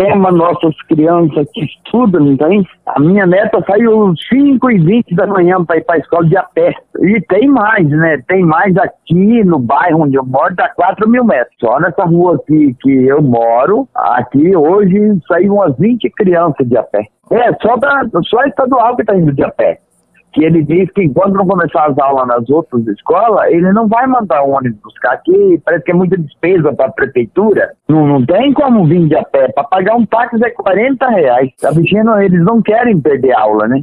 tema nossas crianças que estudam, não? A minha neta saiu 5 e 20 da manhã para ir para a escola de a pé. E tem mais, né? Tem mais aqui no bairro onde eu moro, dá 4 mil metros. Só nessa rua aqui que eu moro, aqui hoje saiu umas 20 crianças de a pé. É, só, da, só estadual que está indo de a pé que ele diz que enquanto não começar as aulas nas outras escolas, ele não vai mandar o ônibus buscar aqui, parece que é muita despesa para a prefeitura. Não, não tem como vir de a pé. Para pagar um táxi é 40 reais. A bichinha, eles não querem perder aula, né?